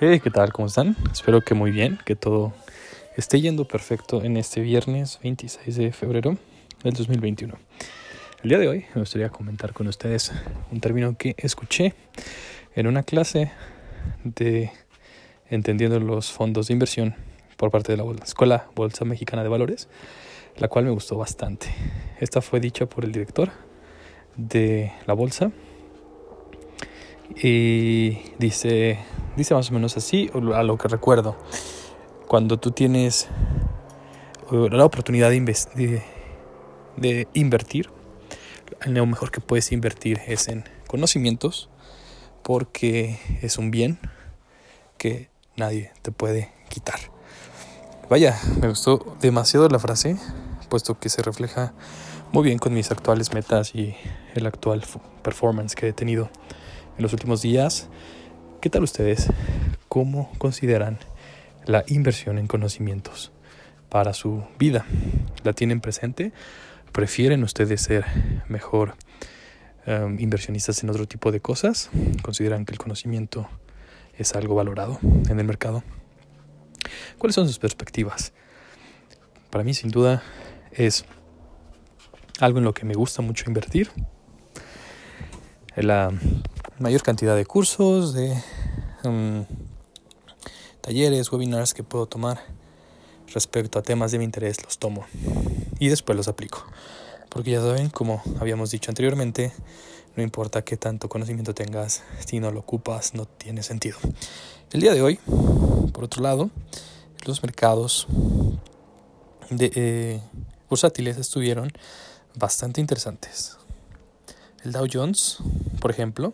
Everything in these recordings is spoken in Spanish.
Hey, ¿qué tal? ¿Cómo están? Espero que muy bien, que todo esté yendo perfecto en este viernes 26 de febrero del 2021. El día de hoy me gustaría comentar con ustedes un término que escuché en una clase de Entendiendo los fondos de inversión por parte de la Escuela Bolsa Mexicana de Valores, la cual me gustó bastante. Esta fue dicha por el director de la bolsa y dice, dice más o menos así, a lo que recuerdo, cuando tú tienes la oportunidad de, de, invertir, lo mejor que puedes invertir es en conocimientos, porque es un bien que nadie te puede quitar. Vaya, me gustó demasiado la frase, puesto que se refleja muy bien con mis actuales metas y el actual performance que he tenido en los últimos días. ¿Qué tal ustedes? ¿Cómo consideran la inversión en conocimientos para su vida? ¿La tienen presente? ¿Prefieren ustedes ser mejor um, inversionistas en otro tipo de cosas? ¿Consideran que el conocimiento es algo valorado en el mercado? ¿Cuáles son sus perspectivas? Para mí, sin duda, es algo en lo que me gusta mucho invertir. La mayor cantidad de cursos, de um, talleres, webinars que puedo tomar respecto a temas de mi interés, los tomo y después los aplico. Porque ya saben, como habíamos dicho anteriormente, no importa qué tanto conocimiento tengas, si no lo ocupas, no tiene sentido. El día de hoy, por otro lado, los mercados de, eh, bursátiles estuvieron bastante interesantes. El Dow Jones, por ejemplo,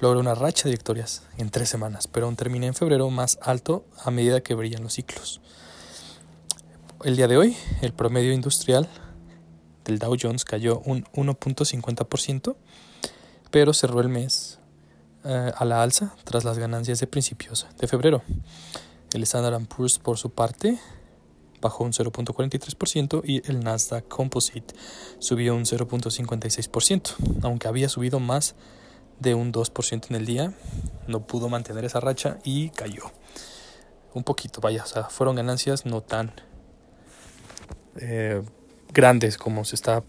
logró una racha de victorias en tres semanas, pero aún termina en febrero más alto a medida que brillan los ciclos. El día de hoy, el promedio industrial del Dow Jones cayó un 1.50%, pero cerró el mes eh, a la alza tras las ganancias de principios de febrero. El Standard Poor's, por su parte, bajó un 0.43% y el Nasdaq Composite subió un 0.56%, aunque había subido más de un 2% en el día, no pudo mantener esa racha y cayó. Un poquito, vaya, o sea, fueron ganancias no tan eh, grandes como se está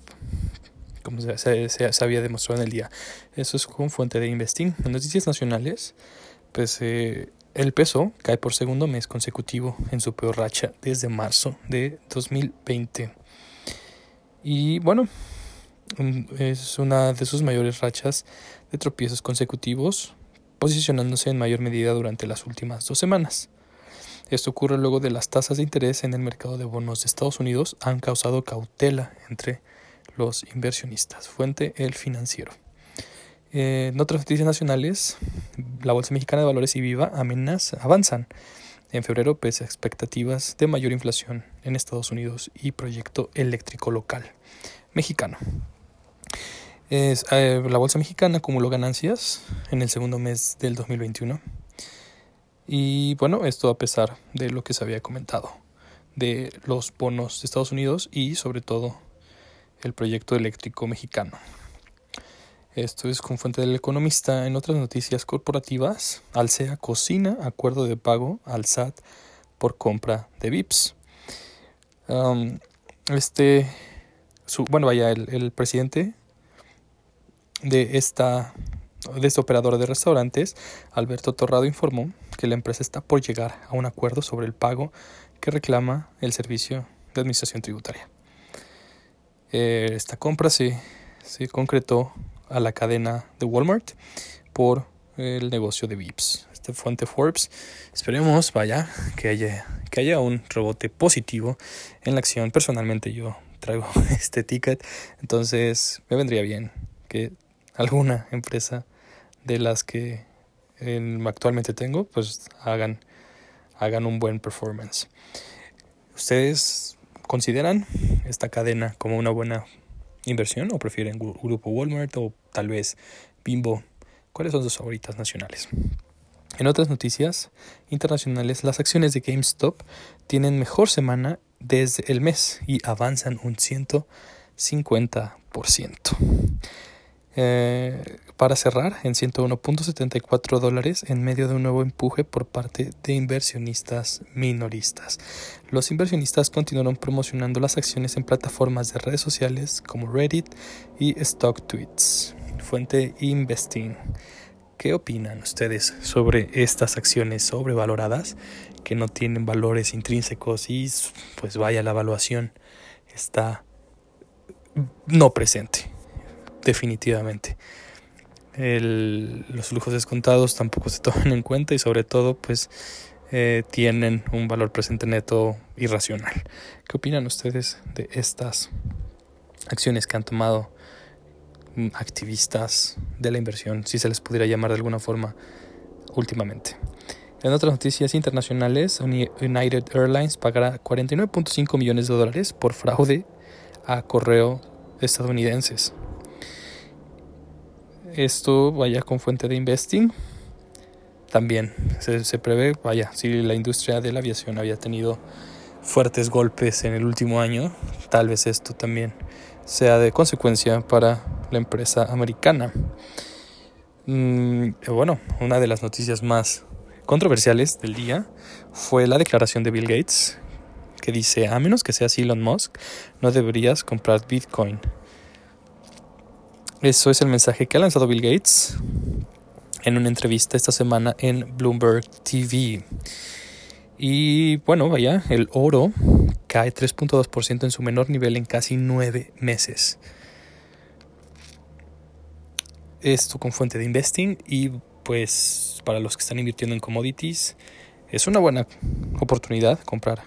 como se, se, había demostrado en el día. Eso es con fuente de Investing. En noticias nacionales, pues eh, el peso cae por segundo mes consecutivo en su peor racha desde marzo de 2020. Y bueno, es una de sus mayores rachas de tropiezos consecutivos, posicionándose en mayor medida durante las últimas dos semanas. Esto ocurre luego de las tasas de interés en el mercado de bonos de Estados Unidos han causado cautela entre los inversionistas. Fuente El Financiero. Eh, en otras noticias nacionales, la Bolsa Mexicana de Valores y Viva amenaza, avanzan en febrero pese a expectativas de mayor inflación en Estados Unidos y proyecto eléctrico local mexicano. Es, eh, la Bolsa Mexicana acumuló ganancias en el segundo mes del 2021 y bueno, esto a pesar de lo que se había comentado de los bonos de Estados Unidos y sobre todo el proyecto eléctrico mexicano. Esto es con fuente del economista. En otras noticias corporativas, Alsea cocina acuerdo de pago al SAT por compra de VIPs. Um, este, bueno, vaya, el, presidente de esta de este operador de restaurantes, Alberto Torrado informó que la empresa está por llegar a un acuerdo sobre el pago que reclama el servicio de administración tributaria. Eh, esta compra se, se concretó a la cadena de Walmart por el negocio de VIPs. Este fuente Forbes. Esperemos, vaya, que haya, que haya un rebote positivo en la acción. Personalmente yo traigo este ticket, entonces me vendría bien que alguna empresa de las que actualmente tengo, pues hagan, hagan un buen performance. ¿Ustedes consideran esta cadena como una buena inversión o prefieren Grupo Walmart o tal vez Bimbo? ¿Cuáles son sus favoritas nacionales? En otras noticias internacionales, las acciones de GameStop tienen mejor semana desde el mes y avanzan un 150%. eh, para cerrar en 101.74 dólares en medio de un nuevo empuje por parte de inversionistas minoristas. Los inversionistas continuaron promocionando las acciones en plataformas de redes sociales como Reddit y StockTweets. Fuente Investing. ¿Qué opinan ustedes sobre estas acciones sobrevaloradas que no tienen valores intrínsecos y pues vaya la evaluación está no presente? definitivamente. Los flujos descontados tampoco se toman en cuenta y sobre todo pues eh, tienen un valor presente neto irracional. ¿Qué opinan ustedes de estas acciones que han tomado mm, activistas de la inversión, si se les pudiera llamar de alguna forma últimamente? En otras noticias internacionales, United Airlines pagará 49.5 millones de dólares por fraude a correo estadounidenses. Esto vaya con fuente de investing. También se, prevé, vaya, si la industria de la aviación había tenido fuertes golpes en el último año, tal vez esto también sea de consecuencia para la empresa americana. Mm, bueno, una de las noticias más controversiales del día fue la declaración de Bill Gates que dice, a menos que seas Elon Musk, no deberías comprar Bitcoin. Eso es el mensaje que ha lanzado Bill Gates en una entrevista esta semana en Bloomberg TV. Y bueno, vaya, el oro cae 3.2% en su menor nivel en casi nueve meses. Esto con fuente de investing y pues para los que están invirtiendo en commodities es una buena oportunidad comprar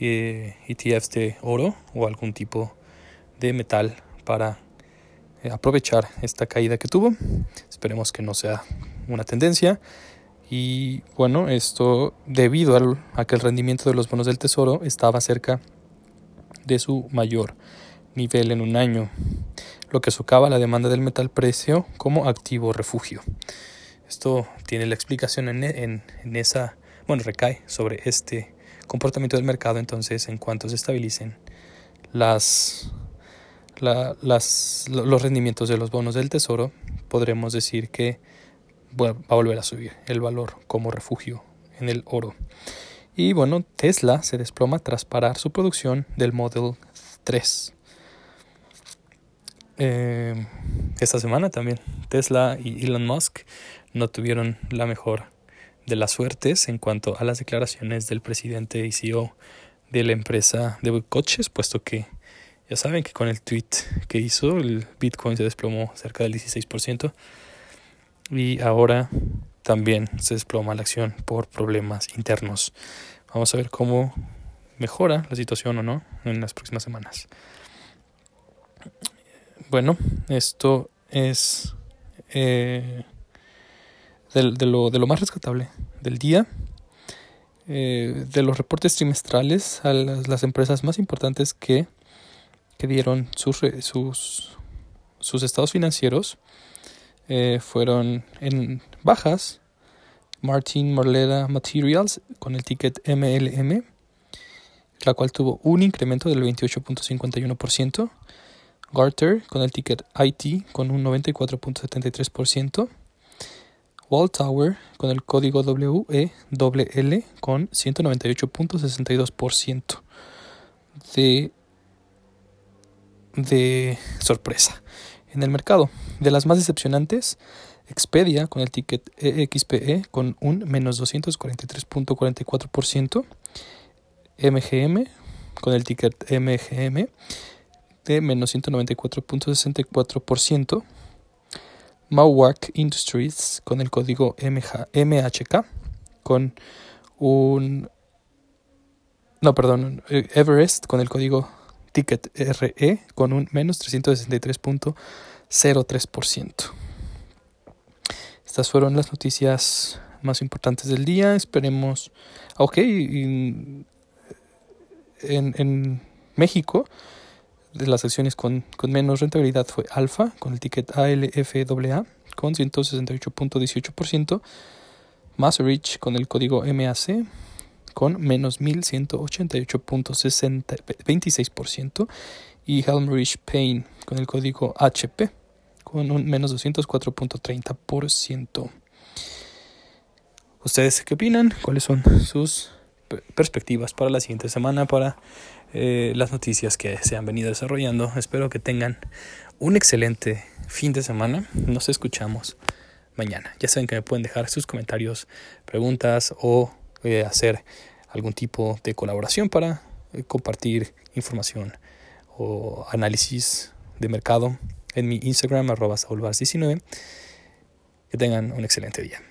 eh, ETFs de oro o algún tipo de metal para aprovechar esta caída que tuvo. Esperemos que no sea una tendencia. Y bueno, esto debido a que el rendimiento de los bonos del tesoro estaba cerca de su mayor nivel en un año, lo que socava la demanda del metal precio como activo refugio. Esto tiene la explicación en, en, en esa, bueno, recae sobre este comportamiento del mercado, entonces en cuanto se estabilicen las las, los rendimientos de los bonos del tesoro, podremos decir que va a volver a subir el valor como refugio en el oro. Y bueno, Tesla se desploma tras parar su producción del Model 3. Eh, esta semana también Tesla y Elon Musk no tuvieron la mejor de las suertes en cuanto a las declaraciones del presidente y CEO de la empresa de coches, puesto que ya saben que con el tweet que hizo, el Bitcoin se desplomó cerca del 16%. Y ahora también se desploma la acción por problemas internos. Vamos a ver cómo mejora la situación o no en las próximas semanas. Bueno, esto es eh, de, lo, de, lo, más rescatable del día. Eh, de los reportes trimestrales a las empresas más importantes que que dieron sus, sus, sus estados financieros eh, fueron en bajas. Martin Morleda Materials con el ticket MLM, la cual tuvo un incremento del 28.51%. Garter con el ticket IT con un 94.73%. Wall Tower con el código WELL con 198.62% de de sorpresa en el mercado. De las más decepcionantes, Expedia con el ticket EXPE e con un menos 243.44%, MGM con el ticket MGM de menos 194.64%, Mauwac Industries con el código MHK con un... No, perdón, Everest con el código Ticket RE con un menos 363.03%. Estas fueron las noticias más importantes del día. Esperemos. Ah, ok, en, en México, de las acciones con, con, menos rentabilidad fue Alfa, con el ticket ALFAA, con 168.18%. Maserich, con el código MAC, con menos 1188.26% y Helmrich Payne con el código HP con un menos 204.30%. ¿Ustedes qué opinan? ¿Cuáles son sus perspectivas para la siguiente semana, para eh, las noticias que se han venido desarrollando? Espero que tengan un excelente fin de semana. Nos escuchamos mañana. Ya saben que me pueden dejar sus comentarios, preguntas o hacer algún tipo de colaboración para eh, compartir información o análisis de mercado en mi Instagram arroba 19 Que tengan un excelente día.